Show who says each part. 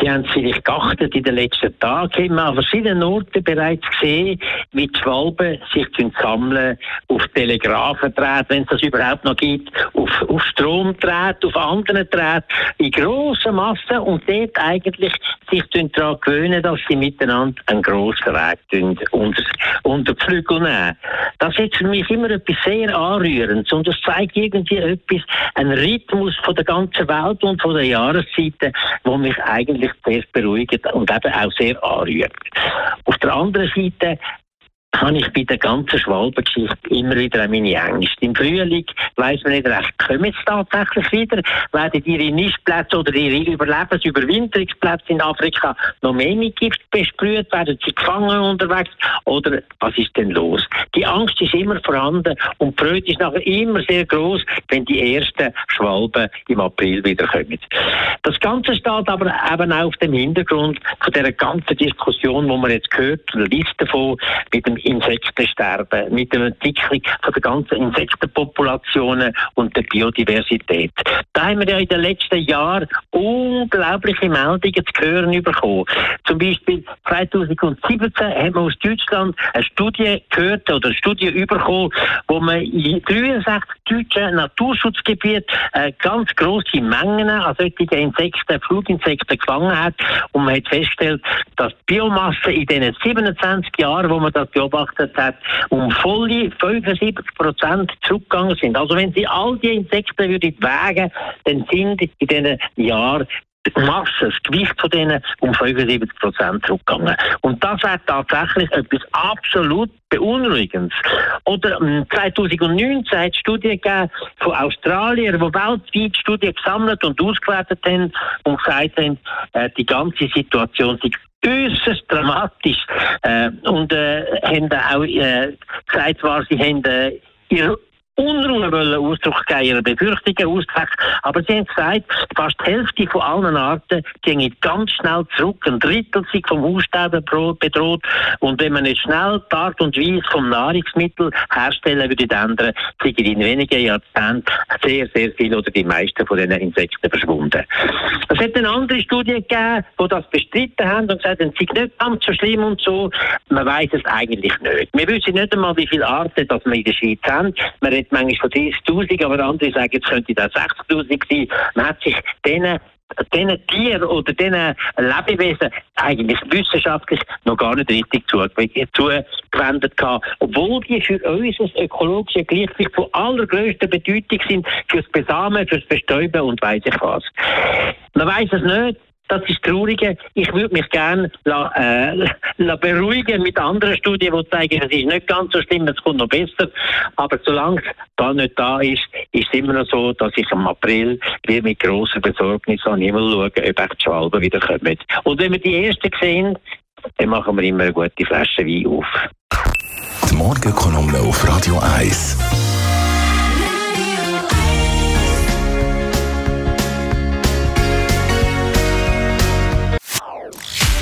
Speaker 1: Sie haben vielleicht geachtet in den letzten Tagen, haben wir an verschiedenen Orten bereits gesehen, wie die Schwalben sich sammeln, auf Telegrafen treten, wenn es das überhaupt noch gibt, auf, auf Stromdrähte, auf anderen Drähten, in grossen Massen. Und dort eigentlich sich daran gewöhnen, dass sie miteinander einen grossen Weg unter, unter die Flügel nehmen. Das ist für mich immer etwas sehr Anrührendes und das zeigt irgendwie etwas, einen Rhythmus von der ganzen Welt und von der Jahreszeiten, wo mich eigentlich sehr beruhigt und eben auch sehr anrührt. Auf der anderen Seite habe ich bei der ganzen Schwalbengeschichte immer wieder meine Ängste. Im Frühling weiss man nicht recht, kommen sie tatsächlich wieder? Werden ihre Nistplätze oder ihre Überlebensüberwinterungsplätze in Afrika noch mehr mit Gift besprüht? Werden sie gefangen unterwegs? Oder was ist denn los? Die Angst ist immer vorhanden und die Freude ist nachher immer sehr groß, wenn die ersten Schwalben im April wieder kommen. Das Ganze steht aber eben auch auf dem Hintergrund von dieser ganzen Diskussion, die man jetzt gehört, liest davon, mit dem Insektensterben, mit der Entwicklung von der ganzen Insektenpopulationen und der Biodiversität. Da haben wir ja in den letzten Jahren unglaubliche Meldungen zu hören bekommen. Zum Beispiel 2017 haben wir aus Deutschland eine Studie gehört oder eine Studie bekommen, wo man in 63 deutschen Naturschutzgebieten äh, ganz grosse Mengen an solchen Insekten, Fluginsekten gefangen hat und man hat festgestellt, dass die Biomasse in diesen 27 Jahren, wo man das beobachtet hat, um volle 75 Prozent zurückgegangen sind. Also wenn Sie all die Insekten würden wägen, dann sind in diesen Jahren die Masse, das Gewicht von denen um 75 Prozent zurückgegangen. Und das wäre tatsächlich etwas absolut Beunruhigendes. Oder 2019 hat es Studien gegeben von Australiern, die weltweit Studien gesammelt und ausgewertet haben und gesagt haben, äh, die ganze Situation sei äußerst dramatisch äh, und äh, haben auch äh, gesagt, war, sie haben äh, ihre Unruhe wollen Ausdruck geben, ihre Befürchtungen ausdrücken. Aber sie haben gesagt, fast die Hälfte von allen Arten gehen ganz schnell zurück. Ein Drittel sind vom Aussterben bedroht. Und wenn man nicht schnell die Art und Weise vom Nahrungsmittel herstellen würde ändern, sind in wenigen Jahrzehnten sehr, sehr viele oder die meisten von diesen Insekten verschwunden. Es hat eine andere Studie gegeben, die das bestritten haben und gesagt haben, es sei nicht ganz so schlimm und so. Man weiß es eigentlich nicht. Wir wissen nicht einmal, wie viele Arten das wir in der Schweiz haben. Man manchmal von 30.000, aber andere sagen, jetzt könnte das 60.000 sein. Man hat sich denen diesen Tieren oder diesen Lebewesen eigentlich wissenschaftlich noch gar nicht richtig zugewendet haben. Obwohl die für uns das ökologische Gleichgewicht von allergrößter Bedeutung sind fürs Besamen, fürs Bestäuben und weiß ich was. Man weiß es nicht. Das ist Traurige. Ich würde mich gerne la, äh, la beruhigen mit anderen Studien, die zeigen, es ist nicht ganz so schlimm, es kommt noch besser. Aber solange das nicht da ist, ist es immer noch so, dass ich im April wieder mit grosser Besorgnis an Himmel schaue, ob die Schwalben wieder kommen. Und wenn wir die ersten sehen, dann machen wir immer eine gute Flasche Wein auf.
Speaker 2: Die Morgenkolumne auf Radio 1.